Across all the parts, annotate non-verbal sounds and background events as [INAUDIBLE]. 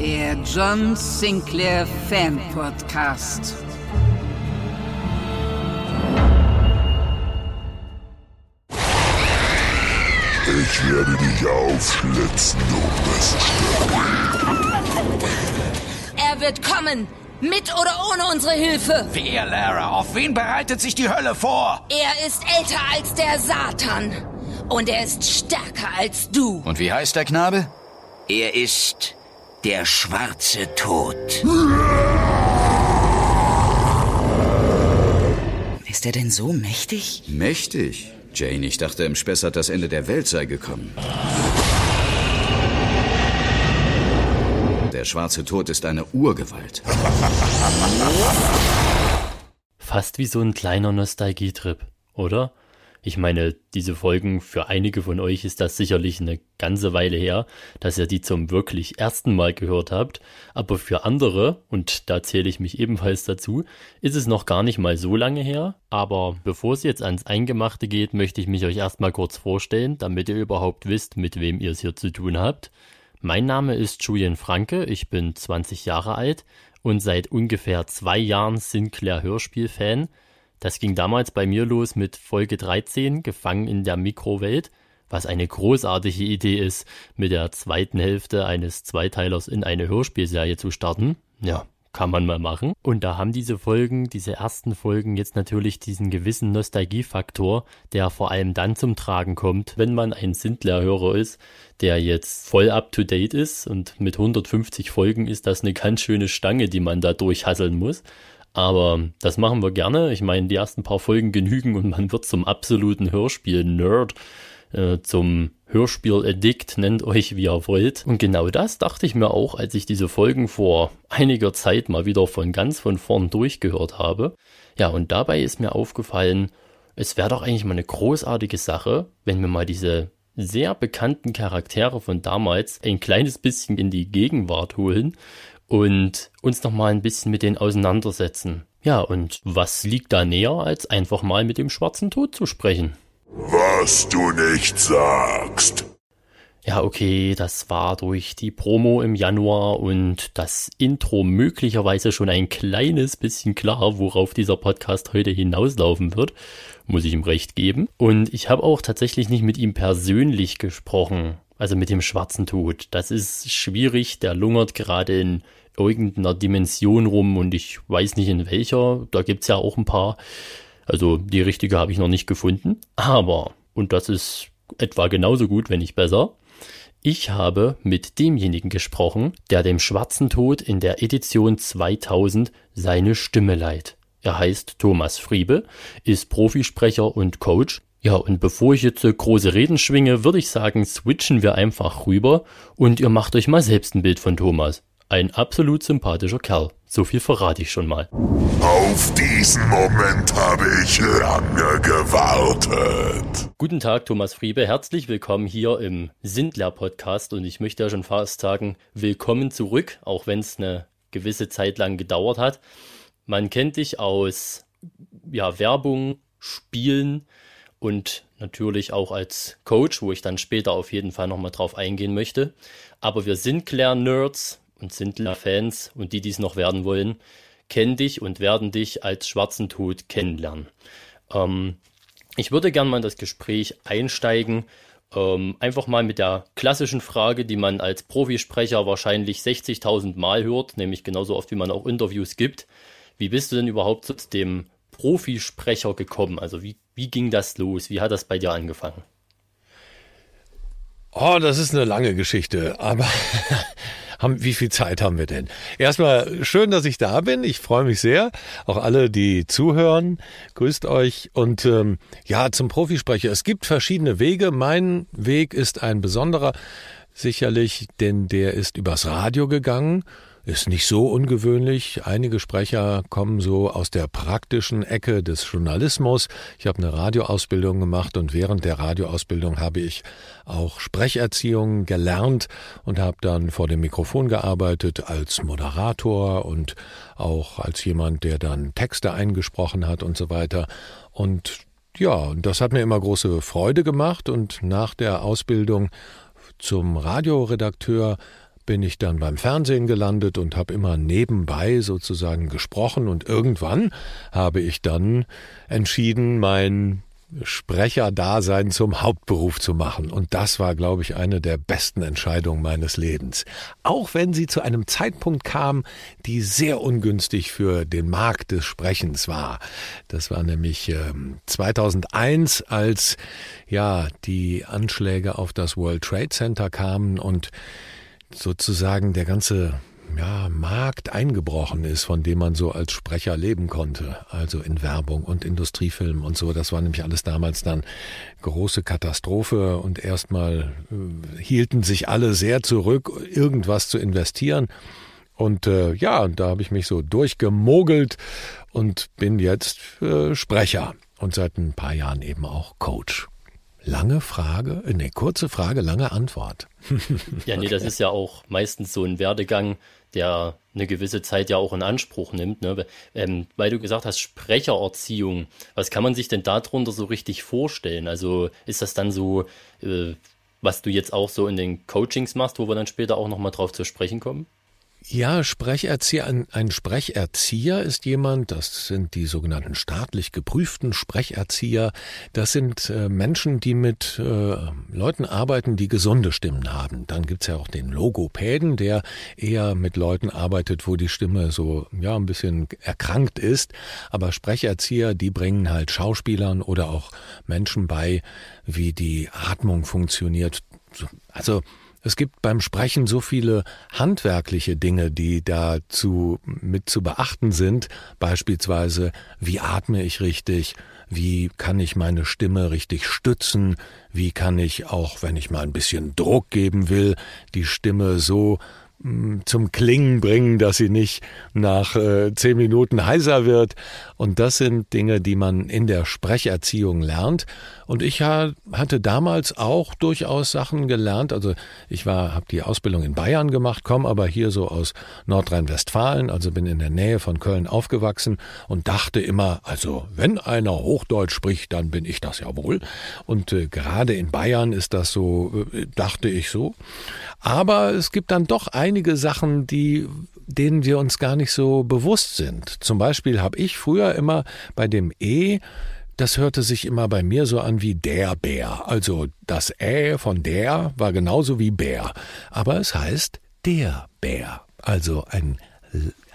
Der John Sinclair Fan Podcast. Ich werde dich aufschlitzen, du Miststück. [LAUGHS] Er wird kommen. Mit oder ohne unsere Hilfe. Wer, Lara? Auf wen bereitet sich die Hölle vor? Er ist älter als der Satan. Und er ist stärker als du. Und wie heißt der Knabe? Er ist der schwarze Tod. Ist er denn so mächtig? Mächtig. Jane, ich dachte, im Spessart das Ende der Welt sei gekommen. Der schwarze Tod ist eine Urgewalt. Fast wie so ein kleiner Nostalgietrip, oder? Ich meine, diese Folgen, für einige von euch ist das sicherlich eine ganze Weile her, dass ihr die zum wirklich ersten Mal gehört habt, aber für andere, und da zähle ich mich ebenfalls dazu, ist es noch gar nicht mal so lange her. Aber bevor es jetzt ans Eingemachte geht, möchte ich mich euch erstmal kurz vorstellen, damit ihr überhaupt wisst, mit wem ihr es hier zu tun habt. Mein Name ist Julian Franke, ich bin 20 Jahre alt und seit ungefähr zwei Jahren Sinclair Hörspiel-Fan. Das ging damals bei mir los mit Folge 13, Gefangen in der Mikrowelt, was eine großartige Idee ist, mit der zweiten Hälfte eines Zweiteilers in eine Hörspielserie zu starten. Ja, kann man mal machen. Und da haben diese Folgen, diese ersten Folgen jetzt natürlich diesen gewissen Nostalgiefaktor, der vor allem dann zum Tragen kommt, wenn man ein Sindler-Hörer ist, der jetzt voll up to date ist und mit 150 Folgen ist das eine ganz schöne Stange, die man da durchhasseln muss. Aber das machen wir gerne. Ich meine, die ersten paar Folgen genügen und man wird zum absoluten Hörspiel-Nerd, äh, zum Hörspiel-Addict, nennt euch wie ihr wollt. Und genau das dachte ich mir auch, als ich diese Folgen vor einiger Zeit mal wieder von ganz von vorn durchgehört habe. Ja, und dabei ist mir aufgefallen, es wäre doch eigentlich mal eine großartige Sache, wenn wir mal diese sehr bekannten Charaktere von damals ein kleines bisschen in die Gegenwart holen und uns noch mal ein bisschen mit denen auseinandersetzen. Ja, und was liegt da näher, als einfach mal mit dem schwarzen Tod zu sprechen? Was du nicht sagst. Ja, okay, das war durch die Promo im Januar und das Intro möglicherweise schon ein kleines bisschen klar, worauf dieser Podcast heute hinauslaufen wird, muss ich ihm recht geben. Und ich habe auch tatsächlich nicht mit ihm persönlich gesprochen, also mit dem schwarzen Tod. Das ist schwierig, der lungert gerade in irgendeiner Dimension rum und ich weiß nicht in welcher. Da gibt's ja auch ein paar. Also die richtige habe ich noch nicht gefunden. Aber, und das ist etwa genauso gut, wenn nicht besser, ich habe mit demjenigen gesprochen, der dem schwarzen Tod in der Edition 2000 seine Stimme leiht. Er heißt Thomas Friebe, ist Profisprecher und Coach. Ja, und bevor ich jetzt große Reden schwinge, würde ich sagen, switchen wir einfach rüber und ihr macht euch mal selbst ein Bild von Thomas. Ein absolut sympathischer Kerl. So viel verrate ich schon mal. Auf diesen Moment habe ich lange gewartet. Guten Tag, Thomas Friebe. Herzlich willkommen hier im Sindler Podcast und ich möchte ja schon fast sagen, willkommen zurück, auch wenn es eine gewisse Zeit lang gedauert hat. Man kennt dich aus ja, Werbung, Spielen und natürlich auch als Coach, wo ich dann später auf jeden Fall nochmal drauf eingehen möchte. Aber wir sind Claire Nerds, und Sindler-Fans und die, die es noch werden wollen, kennen dich und werden dich als schwarzen Tod kennenlernen. Ähm, ich würde gerne mal in das Gespräch einsteigen, ähm, einfach mal mit der klassischen Frage, die man als Profisprecher wahrscheinlich 60.000 Mal hört, nämlich genauso oft, wie man auch Interviews gibt. Wie bist du denn überhaupt zu dem Profisprecher gekommen? Also wie, wie ging das los? Wie hat das bei dir angefangen? Oh, das ist eine lange Geschichte, aber [LAUGHS] Haben, wie viel Zeit haben wir denn? Erstmal schön, dass ich da bin. Ich freue mich sehr. Auch alle, die zuhören, grüßt euch. Und ähm, ja, zum Profisprecher. Es gibt verschiedene Wege. Mein Weg ist ein besonderer, sicherlich, denn der ist übers Radio gegangen. Ist nicht so ungewöhnlich. Einige Sprecher kommen so aus der praktischen Ecke des Journalismus. Ich habe eine Radioausbildung gemacht und während der Radioausbildung habe ich auch Sprecherziehung gelernt und habe dann vor dem Mikrofon gearbeitet als Moderator und auch als jemand, der dann Texte eingesprochen hat und so weiter. Und ja, das hat mir immer große Freude gemacht und nach der Ausbildung zum Radioredakteur bin ich dann beim Fernsehen gelandet und habe immer nebenbei sozusagen gesprochen und irgendwann habe ich dann entschieden, mein Sprecherdasein zum Hauptberuf zu machen. Und das war, glaube ich, eine der besten Entscheidungen meines Lebens. Auch wenn sie zu einem Zeitpunkt kam, die sehr ungünstig für den Markt des Sprechens war. Das war nämlich äh, 2001, als ja die Anschläge auf das World Trade Center kamen und sozusagen der ganze ja, Markt eingebrochen ist, von dem man so als Sprecher leben konnte, also in Werbung und Industriefilm und so. Das war nämlich alles damals dann große Katastrophe und erstmal äh, hielten sich alle sehr zurück, irgendwas zu investieren. Und äh, ja, da habe ich mich so durchgemogelt und bin jetzt äh, Sprecher und seit ein paar Jahren eben auch Coach. Lange Frage, äh, ne, kurze Frage, lange Antwort. [LAUGHS] ja, nee, das ist ja auch meistens so ein Werdegang, der eine gewisse Zeit ja auch in Anspruch nimmt. Ne? Ähm, weil du gesagt hast, Sprechererziehung, was kann man sich denn darunter so richtig vorstellen? Also ist das dann so, äh, was du jetzt auch so in den Coachings machst, wo wir dann später auch nochmal drauf zu sprechen kommen? Ja, Sprecherzieher, ein, ein, Sprecherzieher ist jemand, das sind die sogenannten staatlich geprüften Sprecherzieher. Das sind äh, Menschen, die mit äh, Leuten arbeiten, die gesunde Stimmen haben. Dann gibt's ja auch den Logopäden, der eher mit Leuten arbeitet, wo die Stimme so ja ein bisschen erkrankt ist. Aber Sprecherzieher, die bringen halt Schauspielern oder auch Menschen bei, wie die Atmung funktioniert. Also es gibt beim Sprechen so viele handwerkliche Dinge, die dazu mit zu beachten sind. Beispielsweise, wie atme ich richtig? Wie kann ich meine Stimme richtig stützen? Wie kann ich auch, wenn ich mal ein bisschen Druck geben will, die Stimme so zum Klingen bringen, dass sie nicht nach äh, zehn Minuten heiser wird. Und das sind Dinge, die man in der Sprecherziehung lernt. Und ich hatte damals auch durchaus Sachen gelernt. Also ich war, habe die Ausbildung in Bayern gemacht, komme aber hier so aus Nordrhein-Westfalen, also bin in der Nähe von Köln aufgewachsen und dachte immer, also wenn einer Hochdeutsch spricht, dann bin ich das ja wohl. Und äh, gerade in Bayern ist das so, äh, dachte ich so. Aber es gibt dann doch einige Sachen, die denen wir uns gar nicht so bewusst sind. Zum Beispiel habe ich früher immer bei dem E das hörte sich immer bei mir so an wie der Bär. Also das Ä von der war genauso wie Bär. Aber es heißt der Bär. Also ein,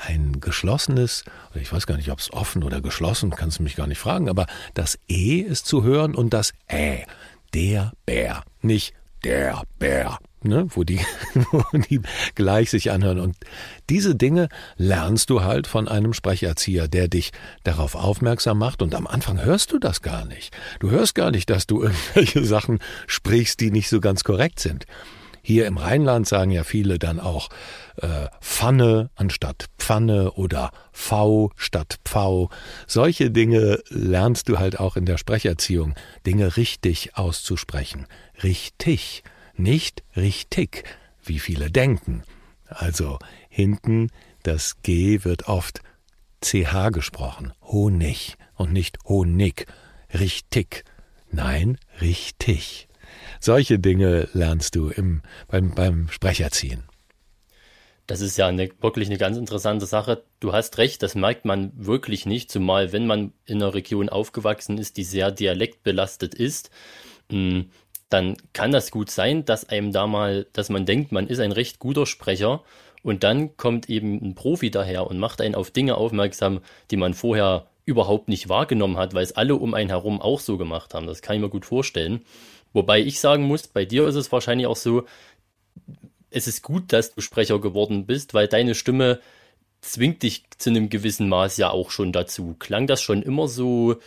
ein geschlossenes, ich weiß gar nicht, ob es offen oder geschlossen, kannst du mich gar nicht fragen, aber das E ist zu hören und das Ä. Der Bär. Nicht der Bär ne, wo die, [LAUGHS] wo die gleich sich anhören. Und diese Dinge lernst du halt von einem Sprecherzieher, der dich darauf aufmerksam macht. Und am Anfang hörst du das gar nicht. Du hörst gar nicht, dass du [LAUGHS] irgendwelche Sachen sprichst, die nicht so ganz korrekt sind. Hier im Rheinland sagen ja viele dann auch äh, Pfanne anstatt Pfanne oder V statt Pfau. Solche Dinge lernst du halt auch in der Sprecherziehung, Dinge richtig auszusprechen. Richtig nicht richtig, wie viele denken. Also hinten das G wird oft CH gesprochen, Honig und nicht Honig, richtig. Nein, richtig. Solche Dinge lernst du im, beim, beim Sprecherziehen. Das ist ja eine, wirklich eine ganz interessante Sache. Du hast recht, das merkt man wirklich nicht, zumal wenn man in einer Region aufgewachsen ist, die sehr dialektbelastet ist. Dann kann das gut sein, dass einem da mal, dass man denkt, man ist ein recht guter Sprecher und dann kommt eben ein Profi daher und macht einen auf Dinge aufmerksam, die man vorher überhaupt nicht wahrgenommen hat, weil es alle um einen herum auch so gemacht haben. Das kann ich mir gut vorstellen. Wobei ich sagen muss, bei dir ist es wahrscheinlich auch so, es ist gut, dass du Sprecher geworden bist, weil deine Stimme zwingt dich zu einem gewissen Maß ja auch schon dazu. Klang das schon immer so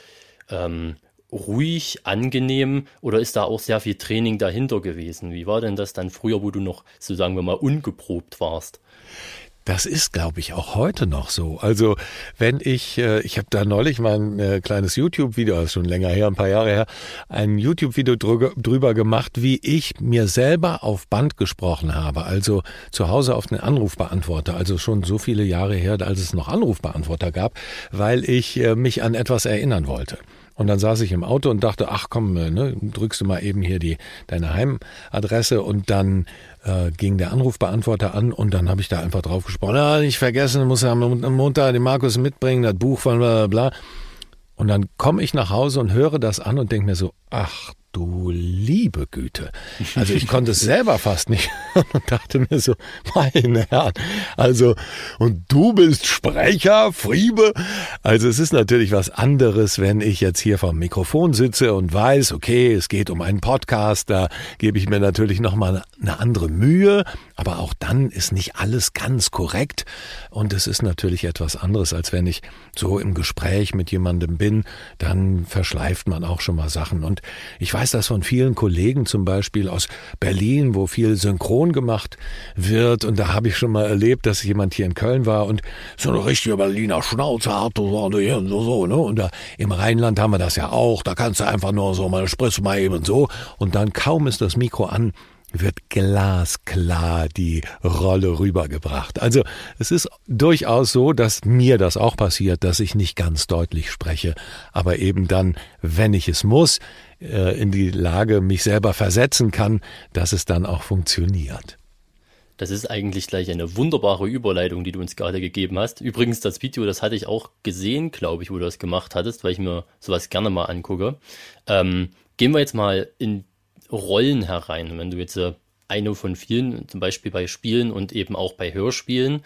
ähm, ruhig, angenehm oder ist da auch sehr viel Training dahinter gewesen? Wie war denn das dann früher, wo du noch, so sagen wir mal, ungeprobt warst? Das ist, glaube ich, auch heute noch so. Also wenn ich, äh, ich habe da neulich mal ein äh, kleines YouTube-Video, schon länger her, ein paar Jahre her, ein YouTube-Video drüber, drüber gemacht, wie ich mir selber auf Band gesprochen habe. Also zu Hause auf den Anrufbeantworter. Also schon so viele Jahre her, als es noch Anrufbeantworter gab, weil ich äh, mich an etwas erinnern wollte. Und dann saß ich im Auto und dachte, ach komm, äh, ne, drückst du mal eben hier die deine Heimadresse und dann äh, ging der Anrufbeantworter an und dann habe ich da einfach drauf gesprochen. Ja, nicht vergessen, muss ja am Montag den Markus mitbringen, das Buch von bla bla bla. Und dann komme ich nach Hause und höre das an und denke mir so, ach du liebe Güte. Also ich konnte es selber fast nicht [LAUGHS] und dachte mir so, meine Herren, also und du bist Sprecher, Friebe. Also es ist natürlich was anderes, wenn ich jetzt hier vom Mikrofon sitze und weiß, okay, es geht um einen Podcast, da gebe ich mir natürlich nochmal eine andere Mühe, aber auch dann ist nicht alles ganz korrekt und es ist natürlich etwas anderes, als wenn ich so im Gespräch mit jemandem bin, dann verschleift man auch schon mal Sachen und ich weiß das von vielen Kollegen, zum Beispiel aus Berlin, wo viel synchron gemacht wird. Und da habe ich schon mal erlebt, dass jemand hier in Köln war und so eine richtige Berliner Schnauze hatte, so, so, ne? Und da im Rheinland haben wir das ja auch. Da kannst du einfach nur so mal, sprichst mal eben so. Und dann kaum ist das Mikro an, wird glasklar die Rolle rübergebracht. Also es ist durchaus so, dass mir das auch passiert, dass ich nicht ganz deutlich spreche, aber eben dann, wenn ich es muss, äh, in die Lage mich selber versetzen kann, dass es dann auch funktioniert. Das ist eigentlich gleich eine wunderbare Überleitung, die du uns gerade gegeben hast. Übrigens, das Video, das hatte ich auch gesehen, glaube ich, wo du das gemacht hattest, weil ich mir sowas gerne mal angucke. Ähm, gehen wir jetzt mal in Rollen herein. Wenn du jetzt äh, eine von vielen, zum Beispiel bei Spielen und eben auch bei Hörspielen,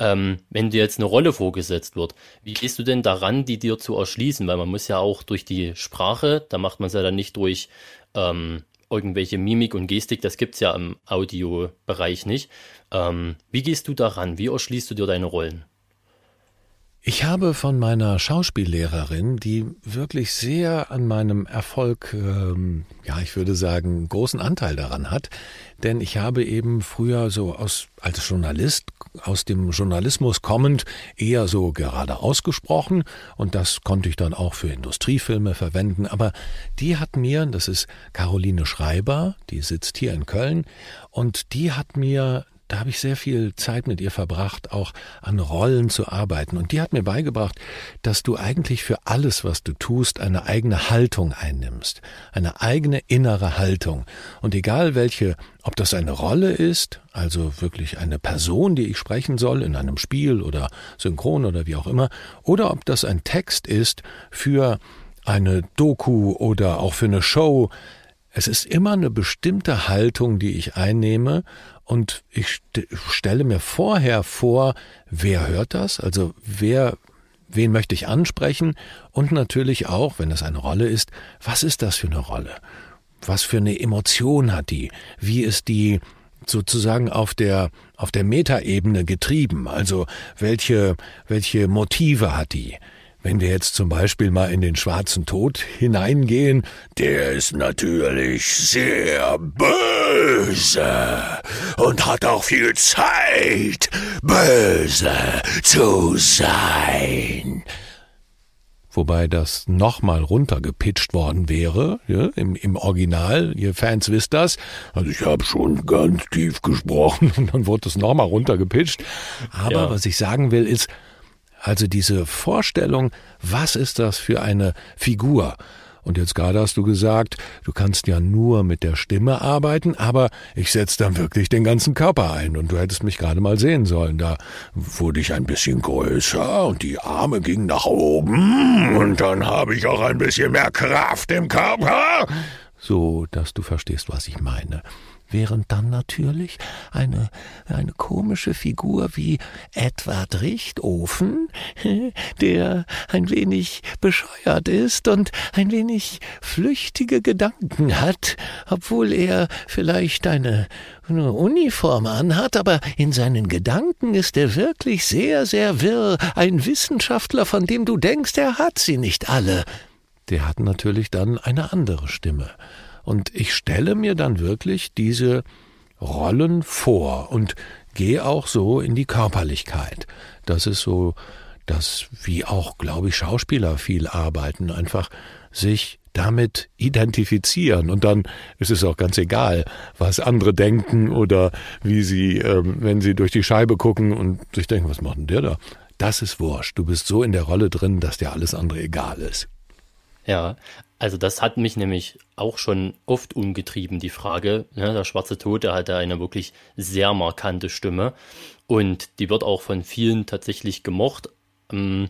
ähm, wenn dir jetzt eine Rolle vorgesetzt wird, wie gehst du denn daran, die dir zu erschließen? Weil man muss ja auch durch die Sprache, da macht man es ja dann nicht durch ähm, irgendwelche Mimik und Gestik, das gibt es ja im Audiobereich nicht. Ähm, wie gehst du daran? Wie erschließt du dir deine Rollen? Ich habe von meiner Schauspiellehrerin, die wirklich sehr an meinem Erfolg, ähm, ja, ich würde sagen, großen Anteil daran hat, denn ich habe eben früher so aus, als Journalist, aus dem Journalismus kommend, eher so gerade ausgesprochen und das konnte ich dann auch für Industriefilme verwenden, aber die hat mir, das ist Caroline Schreiber, die sitzt hier in Köln und die hat mir da habe ich sehr viel Zeit mit ihr verbracht, auch an Rollen zu arbeiten. Und die hat mir beigebracht, dass du eigentlich für alles, was du tust, eine eigene Haltung einnimmst. Eine eigene innere Haltung. Und egal welche, ob das eine Rolle ist, also wirklich eine Person, die ich sprechen soll in einem Spiel oder synchron oder wie auch immer, oder ob das ein Text ist für eine Doku oder auch für eine Show, es ist immer eine bestimmte Haltung, die ich einnehme, und ich st stelle mir vorher vor, wer hört das? Also wer, wen möchte ich ansprechen? Und natürlich auch, wenn es eine Rolle ist, was ist das für eine Rolle? Was für eine Emotion hat die? Wie ist die sozusagen auf der auf der Metaebene getrieben? Also welche welche Motive hat die? Wenn wir jetzt zum Beispiel mal in den schwarzen Tod hineingehen, der ist natürlich sehr böse und hat auch viel Zeit, böse zu sein. Wobei das nochmal runtergepitcht worden wäre, ja, im, im Original, ihr Fans wisst das. Also ich habe schon ganz tief gesprochen [LAUGHS] und dann wurde es nochmal runtergepitcht. Aber ja. was ich sagen will ist, also diese Vorstellung, was ist das für eine Figur? Und jetzt gerade hast du gesagt, du kannst ja nur mit der Stimme arbeiten, aber ich setze dann wirklich den ganzen Körper ein und du hättest mich gerade mal sehen sollen. Da wurde ich ein bisschen größer und die Arme gingen nach oben und dann habe ich auch ein bisschen mehr Kraft im Körper. So, dass du verstehst, was ich meine. Während dann natürlich eine, eine komische Figur wie Edward Richtofen, [LAUGHS] der ein wenig bescheuert ist und ein wenig flüchtige Gedanken hat, obwohl er vielleicht eine, eine Uniform anhat, aber in seinen Gedanken ist er wirklich sehr, sehr wirr, ein Wissenschaftler, von dem du denkst, er hat sie nicht alle. Der hat natürlich dann eine andere Stimme. Und ich stelle mir dann wirklich diese Rollen vor und gehe auch so in die Körperlichkeit. Das ist so, dass wie auch, glaube ich, Schauspieler viel arbeiten, einfach sich damit identifizieren. Und dann ist es auch ganz egal, was andere denken oder wie sie, ähm, wenn sie durch die Scheibe gucken und sich denken, was macht denn der da? Das ist wurscht. Du bist so in der Rolle drin, dass dir alles andere egal ist. Ja, also das hat mich nämlich auch schon oft umgetrieben, die Frage. Ne? Der schwarze Tod, der hat ja eine wirklich sehr markante Stimme und die wird auch von vielen tatsächlich gemocht, ähm,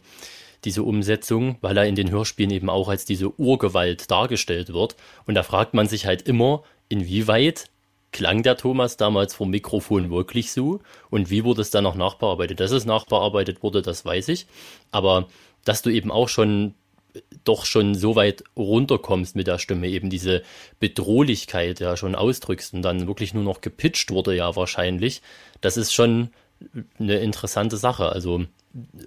diese Umsetzung, weil er in den Hörspielen eben auch als diese Urgewalt dargestellt wird. Und da fragt man sich halt immer, inwieweit klang der Thomas damals vom Mikrofon wirklich so und wie wurde es dann noch nachbearbeitet? Dass es nachbearbeitet wurde, das weiß ich. Aber dass du eben auch schon doch schon so weit runterkommst mit der Stimme, eben diese Bedrohlichkeit ja schon ausdrückst und dann wirklich nur noch gepitcht wurde ja wahrscheinlich, das ist schon eine interessante Sache. Also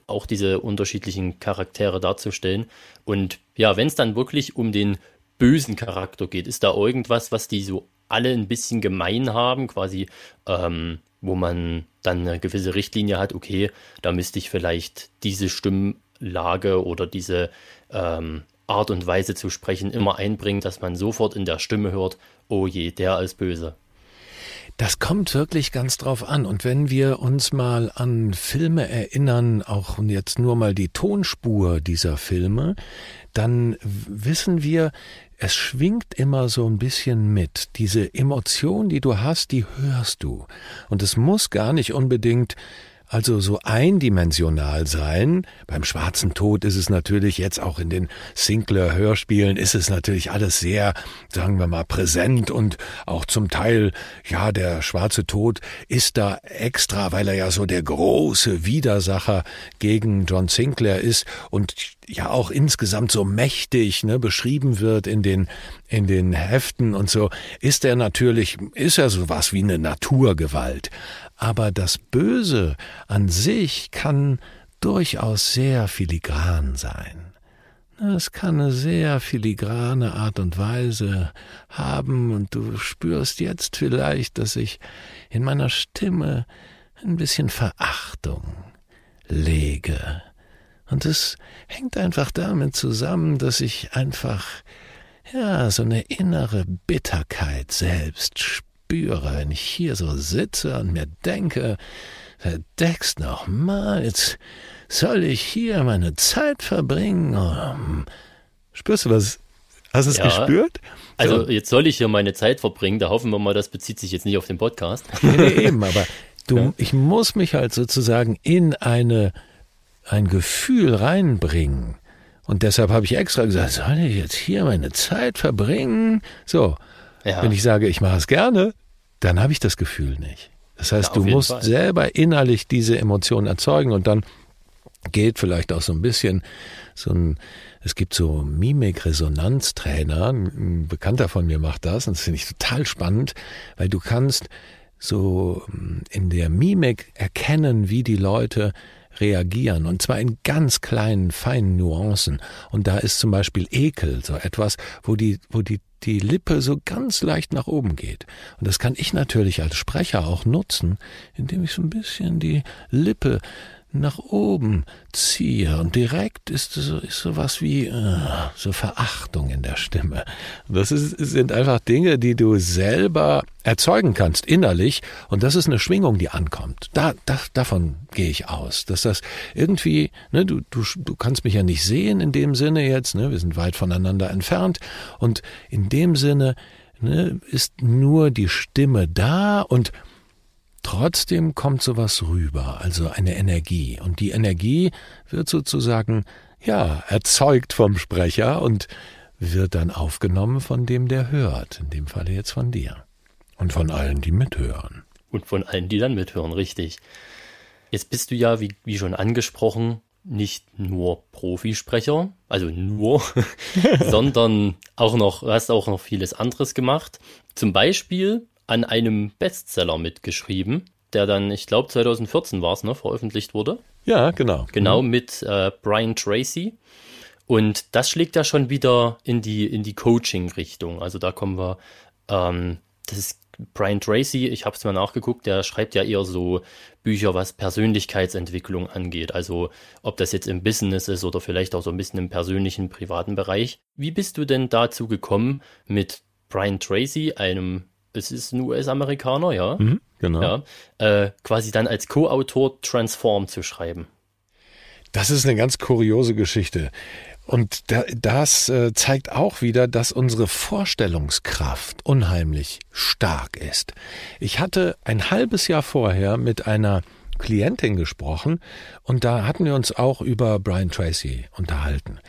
auch diese unterschiedlichen Charaktere darzustellen. Und ja, wenn es dann wirklich um den bösen Charakter geht, ist da irgendwas, was die so alle ein bisschen gemein haben, quasi, ähm, wo man dann eine gewisse Richtlinie hat, okay, da müsste ich vielleicht diese Stimmlage oder diese ähm, Art und Weise zu sprechen immer einbringen, dass man sofort in der Stimme hört, oh je, der als böse. Das kommt wirklich ganz drauf an. Und wenn wir uns mal an Filme erinnern, auch jetzt nur mal die Tonspur dieser Filme, dann wissen wir, es schwingt immer so ein bisschen mit. Diese Emotion, die du hast, die hörst du. Und es muss gar nicht unbedingt also so eindimensional sein. Beim Schwarzen Tod ist es natürlich jetzt auch in den Sinclair-Hörspielen ist es natürlich alles sehr, sagen wir mal, präsent und auch zum Teil, ja, der Schwarze Tod ist da extra, weil er ja so der große Widersacher gegen John Sinclair ist und ja auch insgesamt so mächtig ne, beschrieben wird in den in den Heften und so ist er natürlich ist er sowas wie eine Naturgewalt aber das Böse an sich kann durchaus sehr filigran sein. Es kann eine sehr filigrane Art und Weise haben, und du spürst jetzt vielleicht, dass ich in meiner Stimme ein bisschen Verachtung lege. Und es hängt einfach damit zusammen, dass ich einfach, ja, so eine innere Bitterkeit selbst spüre spüre, wenn ich hier so sitze und mir denke, verdeckst nochmals, soll ich hier meine Zeit verbringen? Spürst du das? Hast du es ja, gespürt? Also so. jetzt soll ich hier meine Zeit verbringen, da hoffen wir mal, das bezieht sich jetzt nicht auf den Podcast. [LAUGHS] Nee, nee eben, aber du, ja. ich muss mich halt sozusagen in eine, ein Gefühl reinbringen. Und deshalb habe ich extra gesagt, soll ich jetzt hier meine Zeit verbringen? So, ja. Wenn ich sage, ich mache es gerne, dann habe ich das Gefühl nicht. Das heißt, ja, du musst Fall. selber innerlich diese Emotionen erzeugen und dann geht vielleicht auch so ein bisschen so ein, es gibt so Mimik-Resonanztrainer, ein Bekannter von mir macht das und das finde ich total spannend, weil du kannst so hm, in der Mimik erkennen, wie die Leute reagieren und zwar in ganz kleinen, feinen Nuancen. Und da ist zum Beispiel Ekel so etwas, wo die, wo die die Lippe so ganz leicht nach oben geht. Und das kann ich natürlich als Sprecher auch nutzen, indem ich so ein bisschen die Lippe nach oben ziehe und direkt ist so ist sowas wie äh, so Verachtung in der Stimme. Das ist, sind einfach Dinge, die du selber erzeugen kannst innerlich und das ist eine Schwingung, die ankommt. Da, da davon gehe ich aus, dass das irgendwie, ne, du du du kannst mich ja nicht sehen in dem Sinne jetzt, ne, wir sind weit voneinander entfernt und in dem Sinne ne, ist nur die Stimme da und Trotzdem kommt sowas rüber, also eine Energie. Und die Energie wird sozusagen, ja, erzeugt vom Sprecher und wird dann aufgenommen von dem, der hört, in dem Falle jetzt von dir. Und von allen, die mithören. Und von allen, die dann mithören, richtig. Jetzt bist du ja, wie, wie schon angesprochen, nicht nur Profisprecher, also nur, [LAUGHS] sondern auch noch, hast auch noch vieles anderes gemacht. Zum Beispiel an einem Bestseller mitgeschrieben, der dann, ich glaube 2014 war es, ne, veröffentlicht wurde. Ja, genau. Genau, mit äh, Brian Tracy. Und das schlägt ja schon wieder in die, in die Coaching-Richtung. Also da kommen wir, ähm, das ist Brian Tracy, ich habe es mal nachgeguckt, der schreibt ja eher so Bücher, was Persönlichkeitsentwicklung angeht. Also ob das jetzt im Business ist oder vielleicht auch so ein bisschen im persönlichen, privaten Bereich. Wie bist du denn dazu gekommen, mit Brian Tracy, einem, es ist ein US-Amerikaner, ja? Mhm, genau. Ja, äh, quasi dann als Co-Autor Transform zu schreiben. Das ist eine ganz kuriose Geschichte. Und das äh, zeigt auch wieder, dass unsere Vorstellungskraft unheimlich stark ist. Ich hatte ein halbes Jahr vorher mit einer Klientin gesprochen und da hatten wir uns auch über Brian Tracy unterhalten.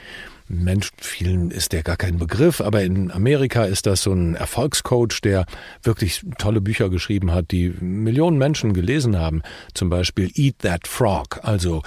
Mensch, vielen ist der gar kein Begriff, aber in Amerika ist das so ein Erfolgscoach, der wirklich tolle Bücher geschrieben hat, die Millionen Menschen gelesen haben. Zum Beispiel Eat That Frog, also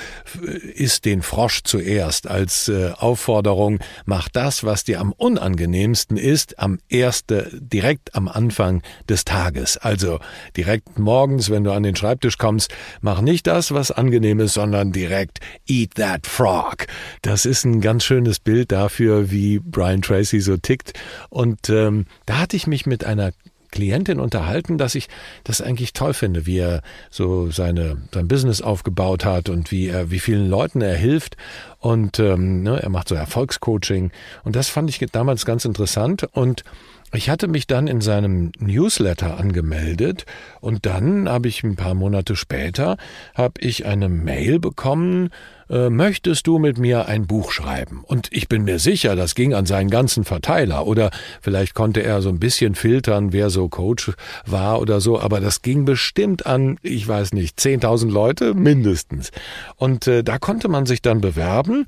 isst den Frosch zuerst als äh, Aufforderung, mach das, was dir am unangenehmsten ist, am erste, direkt am Anfang des Tages. Also direkt morgens, wenn du an den Schreibtisch kommst, mach nicht das, was angenehm ist, sondern direkt Eat That Frog. Das ist ein ganz schönes Bild Bild dafür, wie Brian Tracy so tickt. Und ähm, da hatte ich mich mit einer Klientin unterhalten, dass ich das eigentlich toll finde, wie er so seine sein Business aufgebaut hat und wie er wie vielen Leuten er hilft. Und ähm, ne, er macht so Erfolgscoaching. Und das fand ich damals ganz interessant. Und ich hatte mich dann in seinem Newsletter angemeldet und dann habe ich ein paar Monate später habe ich eine Mail bekommen, äh, möchtest du mit mir ein Buch schreiben? Und ich bin mir sicher, das ging an seinen ganzen Verteiler oder vielleicht konnte er so ein bisschen filtern, wer so Coach war oder so, aber das ging bestimmt an, ich weiß nicht, 10.000 Leute mindestens. Und äh, da konnte man sich dann bewerben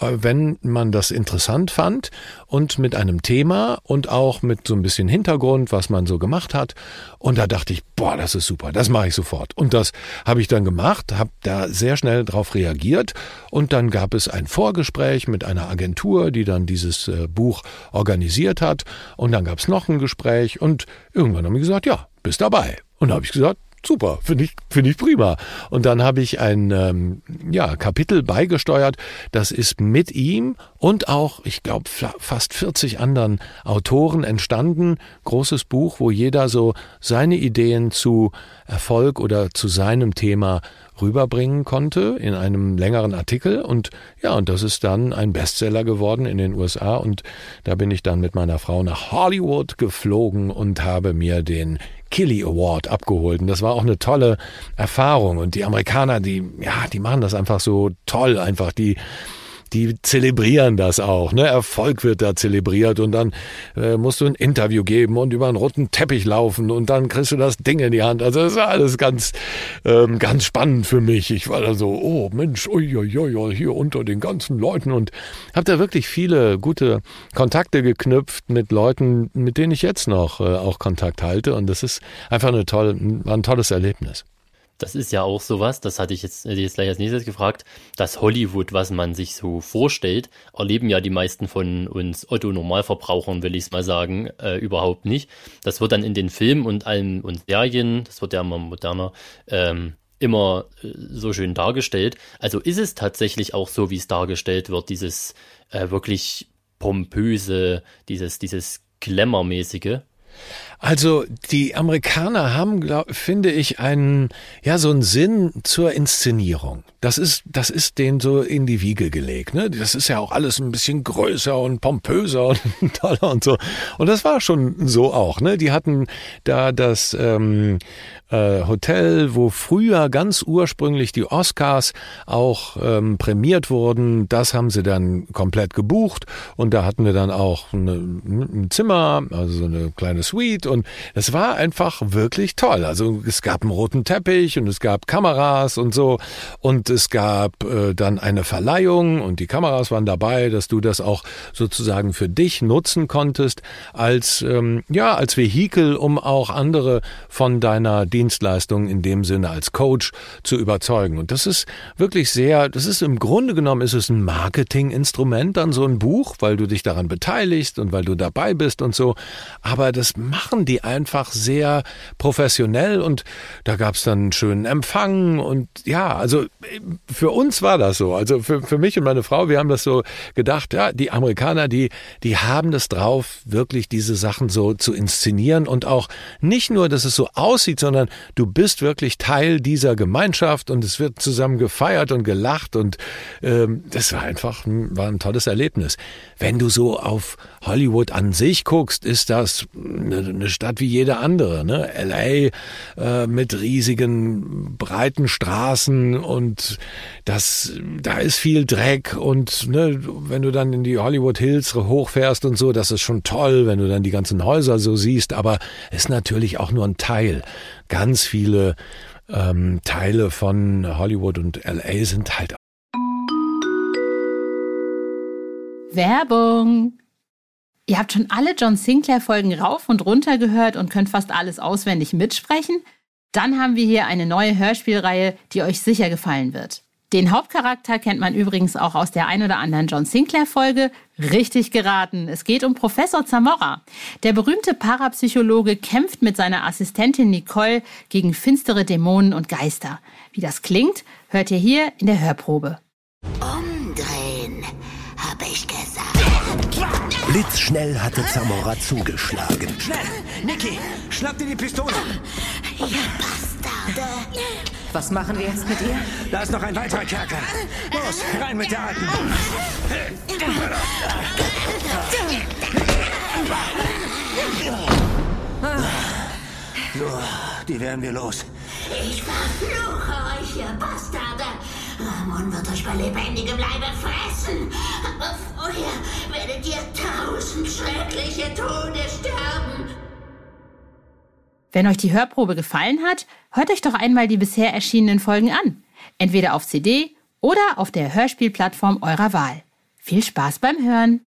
wenn man das interessant fand und mit einem Thema und auch mit so ein bisschen Hintergrund, was man so gemacht hat. Und da dachte ich, boah, das ist super, das mache ich sofort. Und das habe ich dann gemacht, habe da sehr schnell drauf reagiert und dann gab es ein Vorgespräch mit einer Agentur, die dann dieses äh, Buch organisiert hat und dann gab es noch ein Gespräch und irgendwann haben die gesagt, ja, bist dabei. Und da habe ich gesagt, super, finde ich, finde ich prima. Und dann habe ich ein ähm, ja, Kapitel beigesteuert, das ist mit ihm und auch, ich glaube, fast 40 anderen Autoren entstanden. Großes Buch, wo jeder so seine Ideen zu Erfolg oder zu seinem Thema rüberbringen konnte in einem längeren Artikel und ja, und das ist dann ein Bestseller geworden in den USA und da bin ich dann mit meiner Frau nach Hollywood geflogen und habe mir den Killy Award abgeholt. Und das war auch eine tolle Erfahrung. Und die Amerikaner, die, ja, die machen das einfach so toll, einfach die, die zelebrieren das auch. Ne? Erfolg wird da zelebriert und dann äh, musst du ein Interview geben und über einen roten Teppich laufen und dann kriegst du das Ding in die Hand. Also das war alles ganz, ähm, ganz spannend für mich. Ich war da so, oh Mensch, uiuiui, hier unter den ganzen Leuten und habe da wirklich viele gute Kontakte geknüpft mit Leuten, mit denen ich jetzt noch äh, auch Kontakt halte und das ist einfach eine tolle, ein tolles Erlebnis das ist ja auch sowas, das hatte ich jetzt, jetzt gleich als nächstes gefragt, das Hollywood, was man sich so vorstellt, erleben ja die meisten von uns Otto-Normalverbrauchern, will ich es mal sagen, äh, überhaupt nicht. Das wird dann in den Filmen und allen und Serien, das wird ja immer moderner, ähm, immer äh, so schön dargestellt. Also ist es tatsächlich auch so, wie es dargestellt wird, dieses äh, wirklich pompöse, dieses, dieses Glamour-mäßige? Also die Amerikaner haben, glaub, finde ich, einen ja so einen Sinn zur Inszenierung. Das ist das ist denen so in die Wiege gelegt. Ne? Das ist ja auch alles ein bisschen größer und pompöser und [LAUGHS] toller und so. Und das war schon so auch. Ne? Die hatten da das ähm, äh, Hotel, wo früher ganz ursprünglich die Oscars auch ähm, prämiert wurden. Das haben sie dann komplett gebucht und da hatten wir dann auch eine, ein Zimmer, also so eine kleine Suite und es war einfach wirklich toll. Also es gab einen roten Teppich und es gab Kameras und so und es gab äh, dann eine Verleihung und die Kameras waren dabei, dass du das auch sozusagen für dich nutzen konntest als ähm, ja als Vehikel, um auch andere von deiner Dienstleistung in dem Sinne als Coach zu überzeugen. Und das ist wirklich sehr, das ist im Grunde genommen ist es ein Marketinginstrument dann so ein Buch, weil du dich daran beteiligst und weil du dabei bist und so. Aber das machen die einfach sehr professionell und da gab es dann einen schönen Empfang und ja, also für uns war das so. Also für, für mich und meine Frau, wir haben das so gedacht, ja, die Amerikaner, die, die haben das drauf, wirklich diese Sachen so zu inszenieren und auch nicht nur, dass es so aussieht, sondern du bist wirklich Teil dieser Gemeinschaft und es wird zusammen gefeiert und gelacht und ähm, das war einfach ein, war ein tolles Erlebnis. Wenn du so auf Hollywood an sich guckst, ist das eine, eine Stadt wie jede andere. Ne? LA äh, mit riesigen breiten Straßen und das, da ist viel Dreck und ne, wenn du dann in die Hollywood Hills hochfährst und so, das ist schon toll, wenn du dann die ganzen Häuser so siehst, aber ist natürlich auch nur ein Teil. Ganz viele ähm, Teile von Hollywood und LA sind halt Werbung. Ihr habt schon alle John Sinclair Folgen rauf und runter gehört und könnt fast alles auswendig mitsprechen? Dann haben wir hier eine neue Hörspielreihe, die euch sicher gefallen wird. Den Hauptcharakter kennt man übrigens auch aus der ein oder anderen John Sinclair Folge. Richtig geraten. Es geht um Professor Zamora. Der berühmte Parapsychologe kämpft mit seiner Assistentin Nicole gegen finstere Dämonen und Geister. Wie das klingt, hört ihr hier in der Hörprobe. Umdrehen, Blitzschnell hatte Zamora zugeschlagen. Schnell! Niki, schnapp dir die Pistole! Ihr Bastarde! Was machen wir jetzt mit ihr? Da ist noch ein weiterer Kerker. Los, rein mit der Alten. So, die werden wir los. Ich verfluche euch, ihr Bastarde! Ramon wird euch bei lebendigem Leibe fressen. Aber vorher werdet ihr tausend schreckliche Tode sterben. Wenn euch die Hörprobe gefallen hat, hört euch doch einmal die bisher erschienenen Folgen an. Entweder auf CD oder auf der Hörspielplattform eurer Wahl. Viel Spaß beim Hören.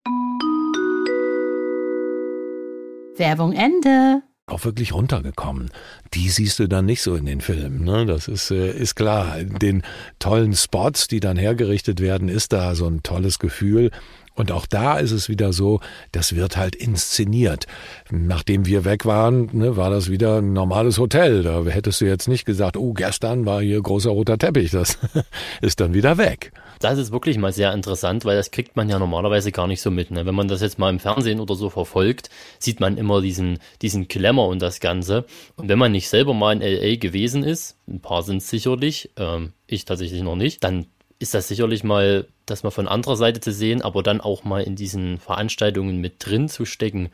Werbung Ende. Auch wirklich runtergekommen. Die siehst du dann nicht so in den Filmen. Ne? Das ist, äh, ist klar. Den tollen Spots, die dann hergerichtet werden, ist da so ein tolles Gefühl. Und auch da ist es wieder so, das wird halt inszeniert. Nachdem wir weg waren, ne, war das wieder ein normales Hotel. Da hättest du jetzt nicht gesagt, oh, gestern war hier großer roter Teppich. Das [LAUGHS] ist dann wieder weg. Das ist wirklich mal sehr interessant, weil das kriegt man ja normalerweise gar nicht so mit. Ne? Wenn man das jetzt mal im Fernsehen oder so verfolgt, sieht man immer diesen, diesen Glamour und das Ganze. Und wenn man nicht selber mal in LA gewesen ist, ein paar sind es sicherlich, ähm, ich tatsächlich noch nicht, dann ist das sicherlich mal, das mal von anderer Seite zu sehen, aber dann auch mal in diesen Veranstaltungen mit drin zu stecken.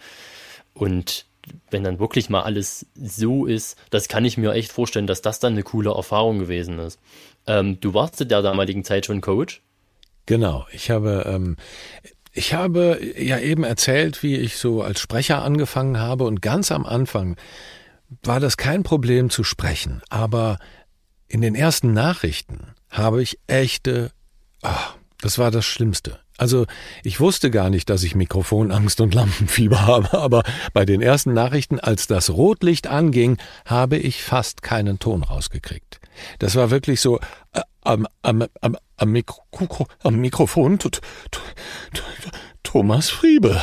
Und wenn dann wirklich mal alles so ist, das kann ich mir echt vorstellen, dass das dann eine coole Erfahrung gewesen ist. Ähm, du warst zu der damaligen Zeit schon Coach? Genau, ich habe, ähm, ich habe ja eben erzählt, wie ich so als Sprecher angefangen habe und ganz am Anfang war das kein Problem zu sprechen, aber in den ersten Nachrichten habe ich echte, ach, das war das Schlimmste. Also ich wusste gar nicht, dass ich Mikrofonangst und Lampenfieber [LAUGHS] habe, aber bei den ersten Nachrichten, als das Rotlicht anging, habe ich fast keinen Ton rausgekriegt. Das war wirklich so äh, am, am, am, am, Mikro, am Mikrofon Thomas Friebe.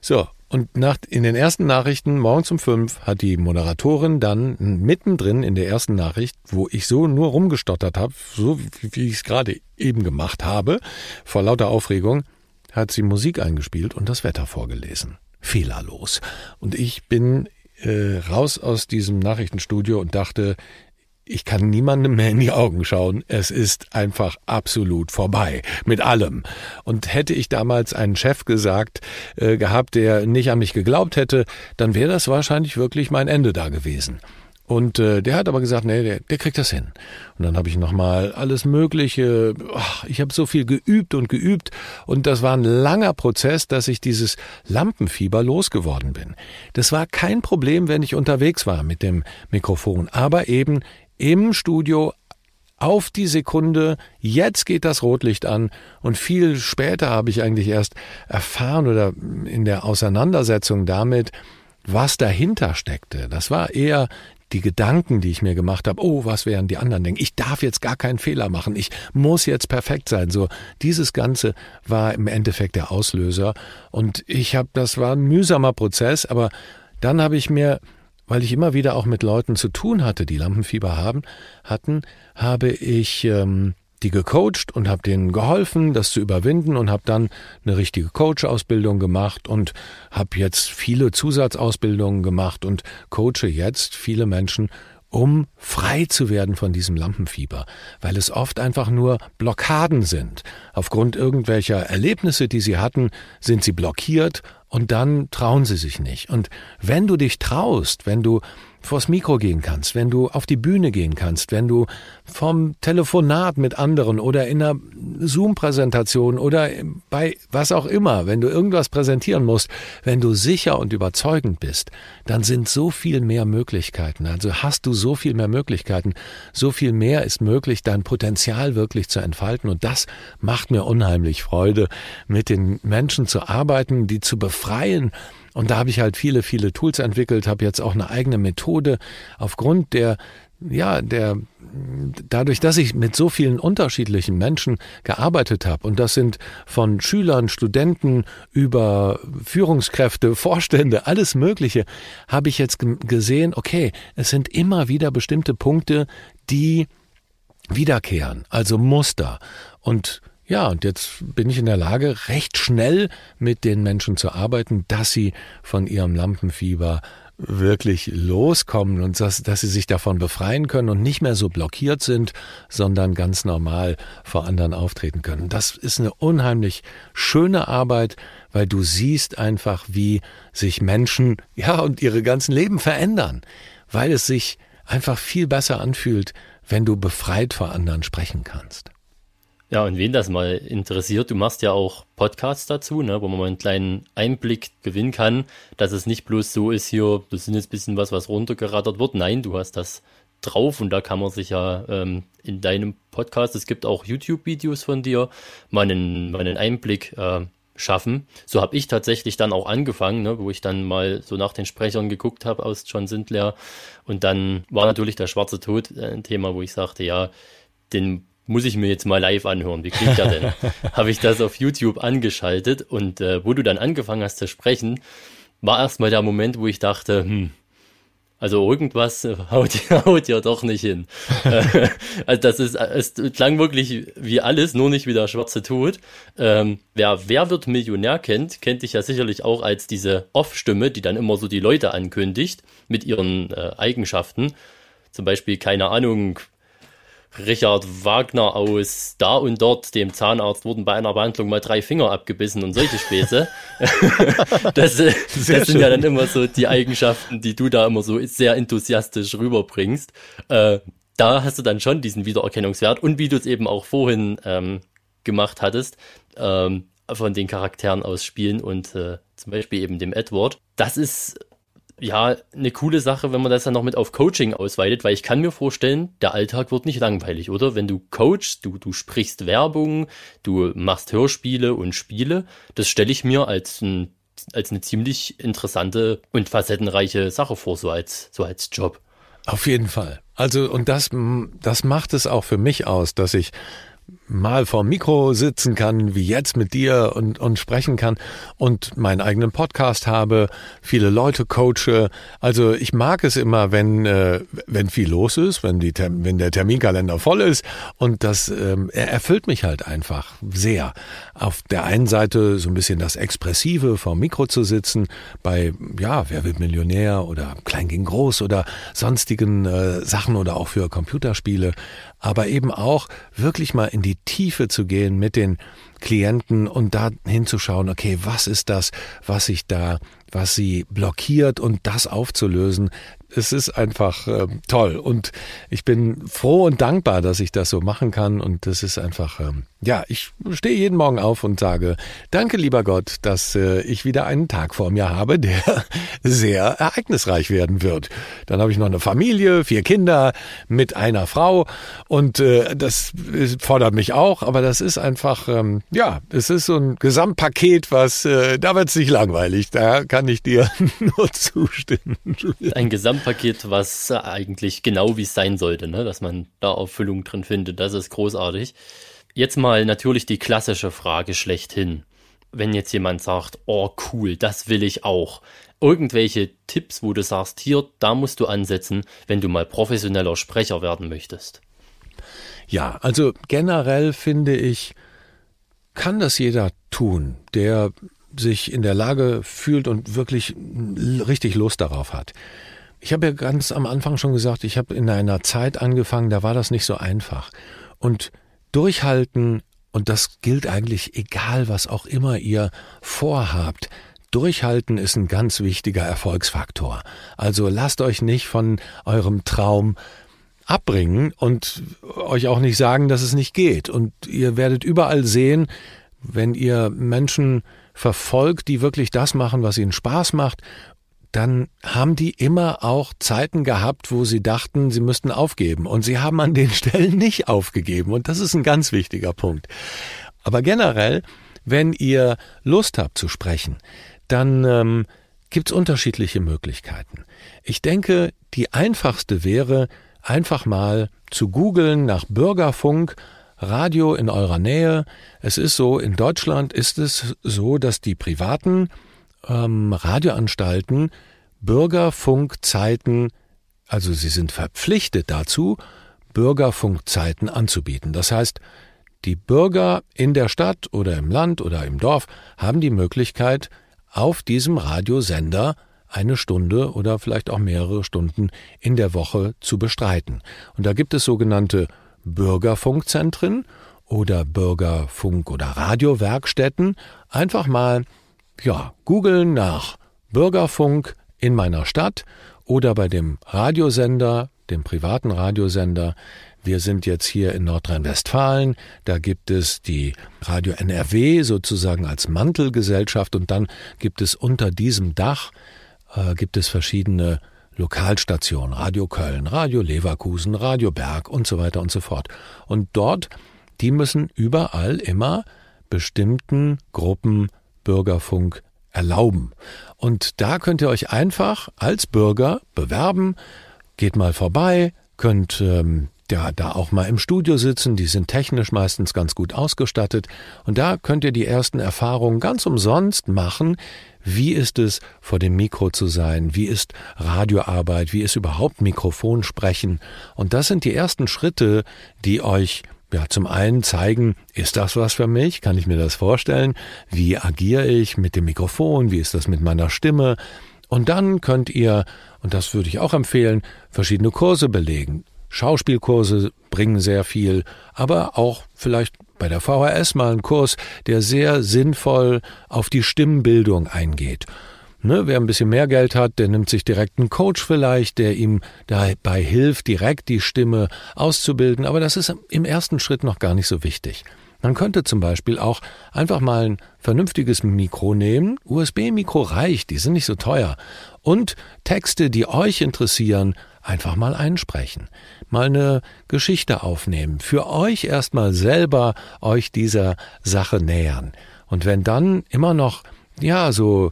So, und nach, in den ersten Nachrichten morgens um fünf hat die Moderatorin dann mittendrin in der ersten Nachricht, wo ich so nur rumgestottert habe, so wie, wie ich es gerade eben gemacht habe, vor lauter Aufregung, hat sie Musik eingespielt und das Wetter vorgelesen. Fehlerlos. Und ich bin äh, raus aus diesem Nachrichtenstudio und dachte, ich kann niemandem mehr in die Augen schauen. Es ist einfach absolut vorbei mit allem. Und hätte ich damals einen Chef gesagt äh, gehabt, der nicht an mich geglaubt hätte, dann wäre das wahrscheinlich wirklich mein Ende da gewesen. Und äh, der hat aber gesagt, nee, der, der kriegt das hin. Und dann habe ich nochmal alles Mögliche, ach, ich habe so viel geübt und geübt und das war ein langer Prozess, dass ich dieses Lampenfieber losgeworden bin. Das war kein Problem, wenn ich unterwegs war mit dem Mikrofon, aber eben im Studio auf die Sekunde, jetzt geht das Rotlicht an und viel später habe ich eigentlich erst erfahren oder in der Auseinandersetzung damit, was dahinter steckte. Das war eher die Gedanken, die ich mir gemacht habe, oh, was werden die anderen denken? Ich darf jetzt gar keinen Fehler machen. Ich muss jetzt perfekt sein. So, dieses Ganze war im Endeffekt der Auslöser. Und ich habe, das war ein mühsamer Prozess, aber dann habe ich mir weil ich immer wieder auch mit Leuten zu tun hatte, die Lampenfieber haben, hatten, habe ich ähm, die gecoacht und habe denen geholfen, das zu überwinden und habe dann eine richtige Coach-Ausbildung gemacht und habe jetzt viele Zusatzausbildungen gemacht und coache jetzt viele Menschen, um frei zu werden von diesem Lampenfieber, weil es oft einfach nur Blockaden sind. Aufgrund irgendwelcher Erlebnisse, die sie hatten, sind sie blockiert und dann trauen sie sich nicht. Und wenn du dich traust, wenn du vors Mikro gehen kannst, wenn du auf die Bühne gehen kannst, wenn du vom Telefonat mit anderen oder in einer Zoom-Präsentation oder bei was auch immer, wenn du irgendwas präsentieren musst, wenn du sicher und überzeugend bist, dann sind so viel mehr Möglichkeiten. Also hast du so viel mehr Möglichkeiten, so viel mehr ist möglich, dein Potenzial wirklich zu entfalten. Und das macht mir unheimlich Freude, mit den Menschen zu arbeiten, die zu befreien, und da habe ich halt viele, viele Tools entwickelt, habe jetzt auch eine eigene Methode aufgrund der ja, der dadurch, dass ich mit so vielen unterschiedlichen Menschen gearbeitet habe. Und das sind von Schülern, Studenten über Führungskräfte, [LAUGHS] Vorstände, alles Mögliche, habe ich jetzt gesehen, okay, es sind immer wieder bestimmte Punkte, die wiederkehren, also Muster. Und ja, und jetzt bin ich in der Lage, recht schnell mit den Menschen zu arbeiten, dass sie von ihrem Lampenfieber wirklich loskommen und dass, dass sie sich davon befreien können und nicht mehr so blockiert sind, sondern ganz normal vor anderen auftreten können. Das ist eine unheimlich schöne Arbeit, weil du siehst einfach, wie sich Menschen, ja, und ihre ganzen Leben verändern, weil es sich einfach viel besser anfühlt, wenn du befreit vor anderen sprechen kannst. Ja, und wen das mal interessiert, du machst ja auch Podcasts dazu, ne, wo man mal einen kleinen Einblick gewinnen kann, dass es nicht bloß so ist hier, das sind jetzt ein bisschen was, was runtergerattert wird. Nein, du hast das drauf und da kann man sich ja ähm, in deinem Podcast, es gibt auch YouTube-Videos von dir, mal einen, mal einen Einblick äh, schaffen. So habe ich tatsächlich dann auch angefangen, ne, wo ich dann mal so nach den Sprechern geguckt habe aus John Sindler und dann war natürlich der schwarze Tod äh, ein Thema, wo ich sagte, ja, den muss ich mir jetzt mal live anhören. Wie klingt der denn? [LAUGHS] Habe ich das auf YouTube angeschaltet und äh, wo du dann angefangen hast zu sprechen, war erstmal der Moment, wo ich dachte, hm, also irgendwas [LAUGHS] haut, haut ja doch nicht hin. [LAUGHS] Äh, also das ist, es klang wirklich wie alles, nur nicht wie der schwarze Tod. Ähm, wer Wer wird Millionär kennt, kennt dich ja sicherlich auch als diese Off-Stimme, die dann immer so die Leute ankündigt mit ihren äh, Eigenschaften. Zum Beispiel, keine Ahnung, Richard Wagner aus da und dort, dem Zahnarzt, wurden bei einer Behandlung mal drei Finger abgebissen und solche Späße. [LAUGHS] das, äh, das sind ja dann immer so die Eigenschaften, die du da immer so sehr enthusiastisch rüberbringst. Äh, da hast du dann schon diesen Wiedererkennungswert und wie du es eben auch vorhin ähm, gemacht hattest, ähm, von den Charakteren aus Spielen und äh, zum Beispiel eben dem Edward. Das ist ja, eine coole Sache, wenn man das dann noch mit auf Coaching ausweitet, weil ich kann mir vorstellen, der Alltag wird nicht langweilig, oder? Wenn du coachst, du, du sprichst Werbung, du machst Hörspiele und Spiele, das stelle ich mir als ein als eine ziemlich interessante und facettenreiche Sache vor, so als, so als Job. Auf jeden Fall. Also, und das, das macht es auch für mich aus, dass ich mal vor Mikro sitzen kann, wie jetzt mit dir und, und sprechen kann und meinen eigenen Podcast habe, viele Leute coache. Also ich mag es immer, wenn, äh, wenn viel los ist, wenn, die, wenn der Terminkalender voll ist und das ähm, er erfüllt mich halt einfach sehr. Auf der einen Seite so ein bisschen das Expressive vor Mikro zu sitzen, bei, ja, wer wird Millionär oder Klein gegen Groß oder sonstigen äh, Sachen oder auch für Computerspiele aber eben auch wirklich mal in die Tiefe zu gehen mit den Klienten und da hinzuschauen, okay, was ist das, was ich da was sie blockiert und das aufzulösen, es ist einfach äh, toll. Und ich bin froh und dankbar, dass ich das so machen kann. Und das ist einfach, ähm, ja, ich stehe jeden Morgen auf und sage, danke lieber Gott, dass äh, ich wieder einen Tag vor mir habe, [LAUGHS] der sehr ereignisreich werden wird. Dann habe ich noch eine Familie, vier Kinder mit einer Frau. Und äh, das fordert mich auch, aber das ist einfach, ähm, ja, es ist so ein Gesamtpaket, was, äh, da wird es nicht langweilig, da kann ich dir [LAUGHS] nur zustimmen. Ein Gesamtpaket Gesamtpaket, was eigentlich genau wie es sein sollte, ne? dass man da Auffüllung drin findet. Das ist großartig. Jetzt mal natürlich die klassische Frage schlechthin. Wenn jetzt jemand sagt, oh cool, das will ich auch. Irgendwelche Tipps, wo du sagst, hier, da musst du ansetzen, wenn du mal professioneller Sprecher werden möchtest. Ja, also generell finde ich, kann das jeder tun, der sich in der Lage fühlt und wirklich richtig Lust darauf hat. Ich habe ja ganz am Anfang schon gesagt, ich habe in einer Zeit angefangen, da war das nicht so einfach. Und durchhalten, und das gilt eigentlich egal, was auch immer ihr vorhabt, Durchhalten ist ein ganz wichtiger Erfolgsfaktor. Also lasst euch nicht von eurem Traum abbringen und euch auch nicht sagen, dass es nicht geht. Und ihr werdet überall sehen, wenn ihr Menschen verfolgt, die wirklich das machen, was ihnen Spaß macht dann haben die immer auch Zeiten gehabt, wo sie dachten, sie müssten aufgeben. Und sie haben an den [LAUGHS] Stellen nicht aufgegeben. Und das ist ein ganz wichtiger Punkt. Aber generell, wenn ihr Lust habt zu sprechen, dann ähm, gibt es unterschiedliche Möglichkeiten. Ich denke, die einfachste wäre, einfach mal zu googeln nach Bürgerfunk, Radio in eurer Nähe. Es ist so, in Deutschland ist es so, dass die privaten ähm, Radioanstalten Bürgerfunkzeiten, also sie sind verpflichtet dazu, Bürgerfunkzeiten anzubieten. Das heißt, die Bürger in der Stadt oder im Land oder im Dorf haben die Möglichkeit, auf diesem Radiosender eine Stunde oder vielleicht auch mehrere Stunden in der Woche zu bestreiten. Und da gibt es sogenannte Bürgerfunkzentren oder Bürgerfunk- oder Radiowerkstätten. Einfach mal ja, googeln nach Bürgerfunk in meiner Stadt oder bei dem Radiosender, dem privaten Radiosender. Wir sind jetzt hier in Nordrhein-Westfalen. Da gibt es die Radio NRW sozusagen als Mantelgesellschaft und dann gibt es unter diesem Dach äh, gibt es verschiedene Lokalstationen, Radio Köln, Radio Leverkusen, Radio Berg und so weiter und so fort. Und dort, die müssen überall immer bestimmten Gruppen Bürgerfunk erlauben. Und da könnt ihr euch einfach als Bürger bewerben, geht mal vorbei, könnt ähm, ja, da auch mal im Studio sitzen, die sind technisch meistens ganz gut ausgestattet und da könnt ihr die ersten Erfahrungen ganz umsonst machen. Wie ist es, vor dem Mikro zu sein? Wie ist Radioarbeit? Wie ist überhaupt Mikrofonsprechen? Und das sind die ersten Schritte, die euch ja, zum einen zeigen, ist das was für mich? Kann ich mir das vorstellen? Wie agiere ich mit dem Mikrofon? Wie ist das mit meiner Stimme? Und dann könnt ihr, und das würde ich auch empfehlen, verschiedene Kurse belegen. Schauspielkurse bringen sehr viel, aber auch vielleicht bei der VHS mal einen Kurs, der sehr sinnvoll auf die Stimmbildung eingeht. Ne, wer ein bisschen mehr Geld hat, der nimmt sich direkt einen Coach vielleicht, der ihm dabei hilft, direkt die Stimme auszubilden. Aber das ist im ersten Schritt noch gar nicht so wichtig. Man könnte zum Beispiel auch einfach mal ein vernünftiges Mikro nehmen. USB-Mikro reicht, die sind nicht so teuer. Und Texte, die euch interessieren, einfach mal einsprechen. Mal eine Geschichte aufnehmen. Für euch erstmal selber euch dieser Sache nähern. Und wenn dann immer noch, ja, so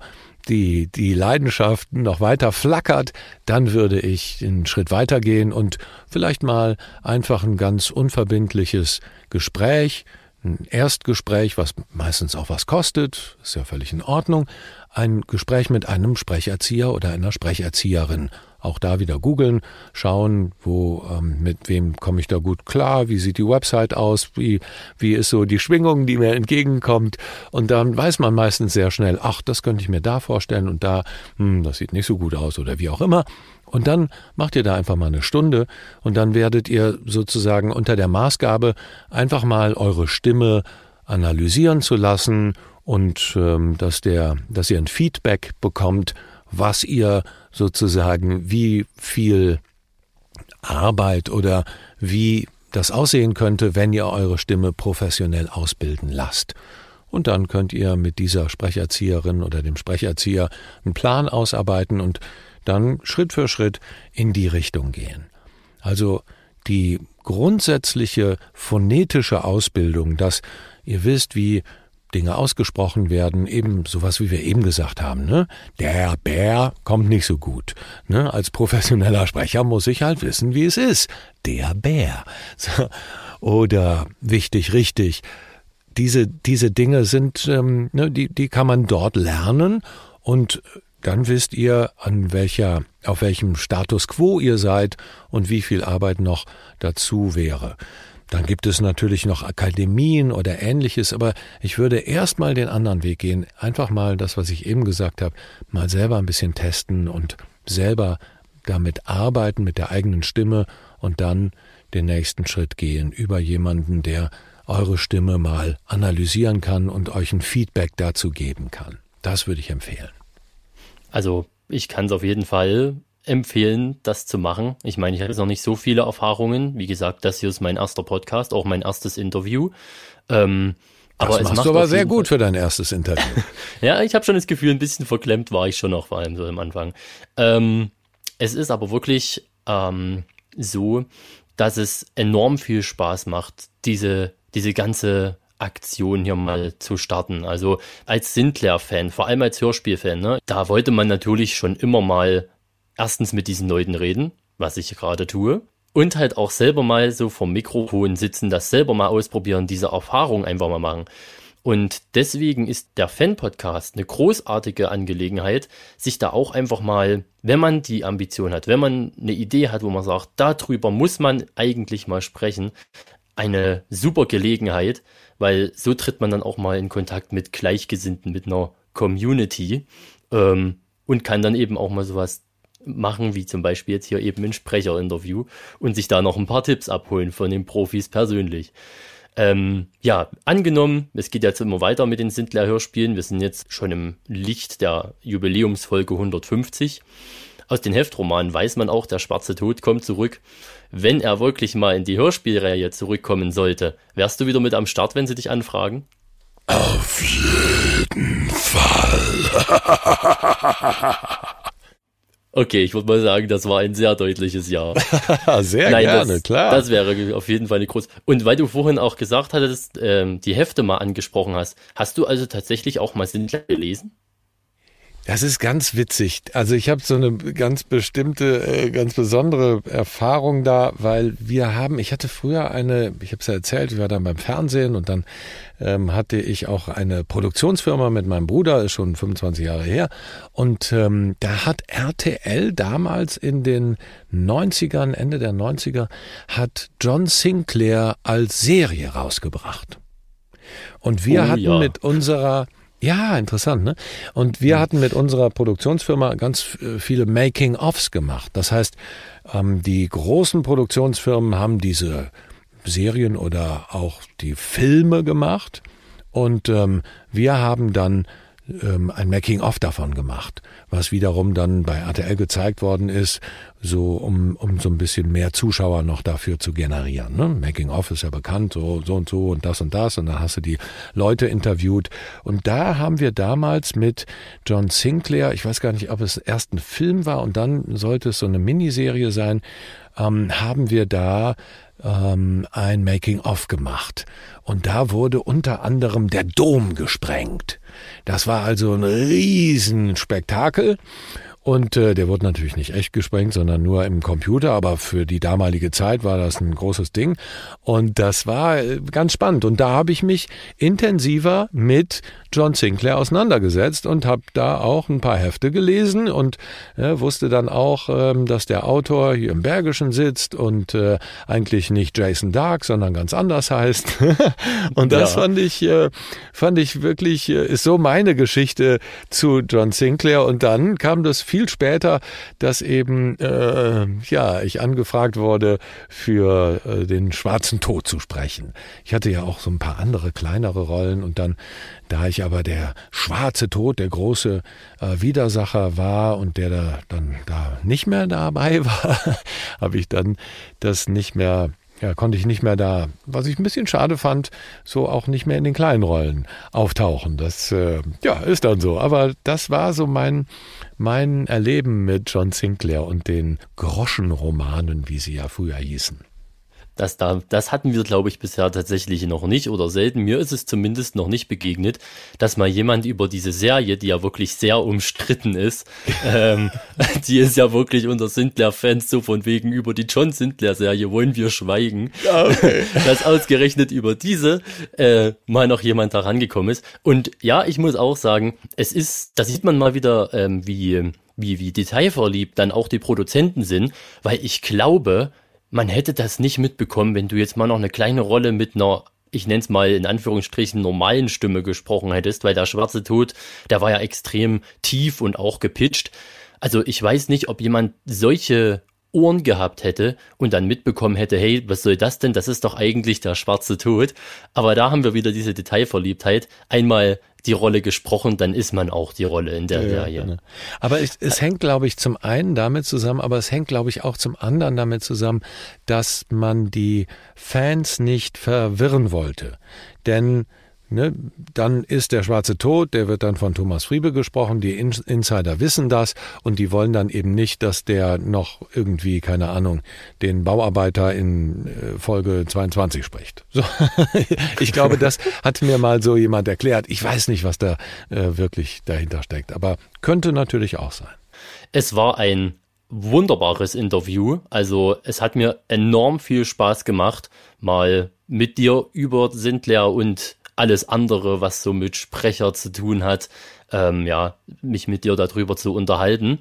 die, die Leidenschaft noch weiter flackert, dann würde ich einen Schritt weitergehen und vielleicht mal einfach ein ganz unverbindliches Gespräch, ein Erstgespräch, was meistens auch was kostet, ist ja völlig in Ordnung, ein Gespräch mit einem Sprecherzieher oder einer Sprecherzieherin auch da wieder googeln, schauen, wo ähm, mit wem komme ich da gut klar, wie sieht die Website aus, wie wie ist so die Schwingung, die mir entgegenkommt und dann weiß man meistens sehr schnell, ach, das könnte ich mir da vorstellen und da, hm, das sieht nicht so gut aus oder wie auch immer. Und dann macht ihr da einfach mal eine Stunde und dann werdet ihr sozusagen unter der Maßgabe einfach mal eure Stimme analysieren zu lassen und ähm, dass der, dass ihr ein Feedback bekommt, was ihr sozusagen, wie viel Arbeit oder wie das aussehen könnte, wenn ihr eure Stimme professionell ausbilden lasst. Und dann könnt ihr mit dieser Sprecherzieherin oder dem Sprecherzieher einen Plan ausarbeiten und dann Schritt für Schritt in die Richtung gehen. Also die grundsätzliche phonetische Ausbildung, dass ihr wisst, wie Dinge ausgesprochen werden, eben sowas, wie wir eben gesagt haben, ne? Der Bär kommt nicht so gut. Ne? Als professioneller Sprecher muss ich halt wissen, wie es ist. Der Bär. [LAUGHS] So. Oder wichtig, richtig. Diese, diese Dinge sind, ähm, ne, die, die kann man dort lernen und dann wisst ihr, an welcher, auf welchem Status quo ihr seid und wie viel Arbeit noch dazu wäre. Dann gibt es natürlich noch Akademien oder ähnliches, aber ich würde erstmal den anderen Weg gehen. Einfach mal das, was ich eben gesagt habe, mal selber ein bisschen testen und selber damit arbeiten mit der eigenen Stimme und dann den nächsten Schritt gehen über jemanden, der eure Stimme mal analysieren kann und euch ein Feedback dazu geben kann. Das würde ich empfehlen. Also ich kann es auf jeden Fall empfehlen, das zu machen. Ich meine, ich habe jetzt noch nicht so viele Erfahrungen. Wie gesagt, das hier ist mein erster Podcast, auch mein erstes Interview. Ähm, das aber machst es macht du aber sehr gut für dein erstes Interview. [LAUGHS] ja, ich habe schon das Gefühl, ein bisschen verklemmt war ich schon noch, vor allem so am Anfang. Ähm, es ist aber wirklich ähm, so, dass es enorm viel Spaß macht, diese, diese ganze Aktion hier mal zu starten. Also als Sinclair-Fan, vor allem als Hörspiel-Fan, ne, da wollte man natürlich schon immer mal erstens mit diesen Leuten reden, was ich gerade tue, und halt auch selber mal so vom Mikrofon sitzen, das selber mal ausprobieren, diese Erfahrung einfach mal machen. Und deswegen ist der Fan-Podcast eine großartige Angelegenheit, sich da auch einfach mal, wenn man die Ambition hat, wenn man eine Idee hat, wo man sagt, darüber muss man eigentlich mal sprechen, eine super Gelegenheit, weil so tritt man dann auch mal in Kontakt mit Gleichgesinnten, mit einer Community ähm, und kann dann eben auch mal sowas machen, wie zum Beispiel jetzt hier eben ein Sprecherinterview und sich da noch ein paar Tipps abholen von den Profis persönlich. Ähm, ja, angenommen, es geht jetzt immer weiter mit den Sindler-Hörspielen. Wir sind jetzt schon im Licht der Jubiläumsfolge 150. Aus den Heftromanen weiß man auch, der schwarze Tod kommt zurück. Wenn er wirklich mal in die Hörspielreihe zurückkommen sollte, wärst du wieder mit am Start, wenn sie dich anfragen? Auf jeden Fall. [LAUGHS] Okay, ich würde mal sagen, das war ein sehr deutliches Ja. [LAUGHS] sehr Nein, gerne, das, klar. Das wäre auf jeden Fall eine große. Und weil du vorhin auch gesagt hattest, ähm, die Hefte mal angesprochen hast, hast du also tatsächlich auch mal Sindler gelesen? Das ist ganz witzig. Also ich habe so eine ganz bestimmte, äh, ganz besondere Erfahrung da, weil wir haben, ich hatte früher eine, ich habe es ja erzählt, ich war dann beim Fernsehen und dann ähm, hatte ich auch eine Produktionsfirma mit meinem Bruder, ist schon 25 Jahre her. Und ähm, da hat RTL damals in den 90ern, Ende der 90er, hat John Sinclair als Serie rausgebracht. Und wir oh, hatten ja. mit unserer ja, interessant, ne? Und wir hatten mit unserer Produktionsfirma ganz äh, viele Making-ofs gemacht. Das heißt, ähm, die großen Produktionsfirmen haben diese Serien oder auch die Filme gemacht und ähm, wir haben dann ähm, ein Making-of davon gemacht, was wiederum dann bei RTL gezeigt worden ist, so um, um so ein bisschen mehr Zuschauer noch dafür zu generieren. Ne? Making-of ist ja bekannt, so, so und so und das und das und dann hast du die Leute interviewt und da haben wir damals mit John Sinclair, ich weiß gar nicht, ob es erst ein Film war und dann sollte es so eine Miniserie sein, ähm, haben wir da ähm, ein Making-of gemacht. Und da wurde unter anderem der Dom gesprengt. Das war also ein Riesenspektakel. Und äh, der wurde natürlich nicht echt gesprengt, sondern nur im Computer, aber für die damalige Zeit war das ein großes Ding. Und das war äh, ganz spannend. Und da habe ich mich intensiver mit John Sinclair auseinandergesetzt und habe da auch ein paar Hefte gelesen und äh, wusste dann auch, ähm, dass der Autor hier im Bergischen sitzt und äh, eigentlich nicht Jason Dark, sondern ganz anders heißt. [LAUGHS] und das ja. fand ich, äh, fand ich wirklich, äh, ist so meine Geschichte zu John Sinclair. Und dann kam das viel später, dass eben äh, ja ich angefragt wurde, für äh, den Schwarzen Tod zu sprechen. Ich hatte ja auch so ein paar andere kleinere Rollen und dann, da ich aber der Schwarze Tod, der große äh, Widersacher war und der da dann da nicht mehr dabei [LAUGHS] war, habe ich dann das nicht mehr ja, konnte ich nicht mehr da, was ich ein bisschen schade fand, so auch nicht mehr in den kleinen Rollen auftauchen. Das äh, ja, ist dann so. Aber das war so mein, mein Erleben mit John Sinclair und den Groschenromanen, wie sie ja früher hießen. Das, da, das hatten wir, glaube ich, bisher tatsächlich noch nicht oder selten. Mir ist es zumindest noch nicht begegnet, dass mal jemand über diese Serie, die ja wirklich sehr umstritten ist, [LAUGHS] ähm, die ist ja wirklich unter Sindler-Fans so von wegen über die John Sindler-Serie wollen wir schweigen, okay. [LAUGHS] dass ausgerechnet über diese äh, mal noch jemand da rangekommen ist. Und ja, ich muss auch sagen, es ist, da sieht man mal wieder, ähm, wie wie, wie detailverliebt dann auch die Produzenten sind, weil ich glaube, man hätte das nicht mitbekommen, wenn du jetzt mal noch eine kleine Rolle mit einer ich nenne es mal in Anführungsstrichen normalen Stimme gesprochen hättest, weil der schwarze Tod, der war ja extrem tief und auch gepitcht. Also ich weiß nicht, ob jemand solche Ohren gehabt hätte und dann mitbekommen hätte, hey, was soll das denn? Das ist doch eigentlich der schwarze Tod. Aber da haben wir wieder diese Detailverliebtheit. Einmal die Rolle gesprochen, dann ist man auch die Rolle in der ja, Serie. Genau. Aber es, es hängt, glaube ich, zum einen damit zusammen, aber es hängt, glaube ich, auch zum anderen damit zusammen, dass man die Fans nicht verwirren wollte. Denn Ne, dann ist der schwarze Tod, der wird dann von Thomas Friebe gesprochen, die In Insider wissen das und die wollen dann eben nicht, dass der noch irgendwie, keine Ahnung, den Bauarbeiter in äh, Folge 22 spricht. So. [LAUGHS] ich glaube, das hat mir mal so jemand erklärt. Ich weiß nicht, was da äh, wirklich dahinter steckt, aber könnte natürlich auch sein. Es war ein wunderbares Interview. Also es hat mir enorm viel Spaß gemacht, mal mit dir über Sindler und alles andere, was so mit Sprecher zu tun hat, ähm, ja, mich mit dir darüber zu unterhalten.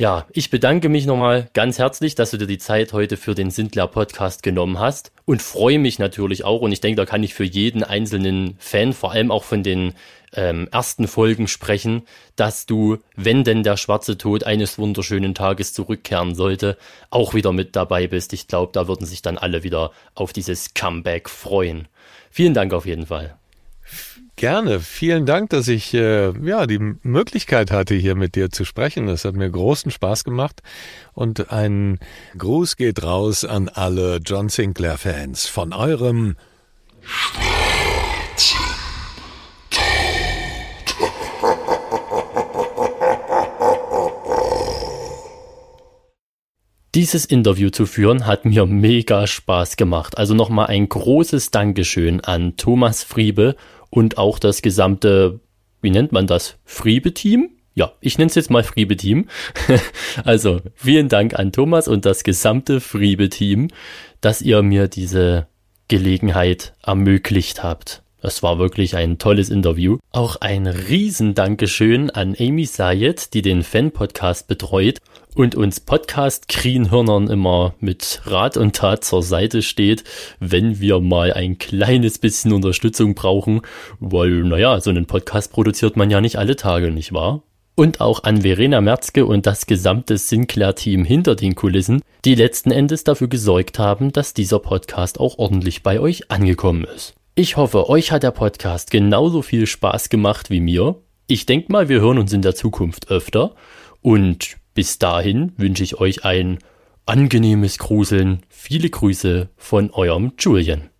Ja, ich bedanke mich nochmal ganz herzlich, dass du dir die Zeit heute für den Sindler Podcast genommen hast und freue mich natürlich auch und ich denke, da kann ich für jeden einzelnen Fan, vor allem auch von den ähm, ersten Folgen sprechen, dass du, wenn denn der schwarze Tod eines wunderschönen Tages zurückkehren sollte, auch wieder mit dabei bist. Ich glaube, da würden sich dann alle wieder auf dieses Comeback freuen. Vielen Dank auf jeden Fall. Gerne. Vielen Dank, dass ich äh, ja die Möglichkeit hatte, hier mit dir zu sprechen. Das hat mir großen Spaß gemacht. Und ein Gruß geht raus an alle John Sinclair-Fans von eurem Dieses Interview zu führen hat mir mega Spaß gemacht. Also nochmal ein großes Dankeschön an Thomas Friebe und auch das gesamte, wie nennt man das, Friebe-Team? Ja, ich nenne es jetzt mal Friebe-Team. [LAUGHS] also vielen Dank an Thomas und das gesamte Friebe-Team, dass ihr mir diese Gelegenheit ermöglicht habt. Es war wirklich ein tolles Interview. Auch ein Riesendankeschön an Amy Sayed, die den Fan-Podcast betreut und uns Podcast-Krienhörnern immer mit Rat und Tat zur Seite steht, wenn wir mal ein kleines bisschen Unterstützung brauchen, weil, naja, so einen Podcast produziert man ja nicht alle Tage, nicht wahr? Und auch an Verena Merzke und das gesamte Sinclair-Team hinter den Kulissen, die letzten Endes dafür gesorgt haben, dass dieser Podcast auch ordentlich bei euch angekommen ist. Ich hoffe, euch hat der Podcast genauso viel Spaß gemacht wie mir. Ich denke mal, wir hören uns in der Zukunft öfter. Und bis dahin wünsche ich euch ein angenehmes Gruseln. Viele Grüße von eurem Julian.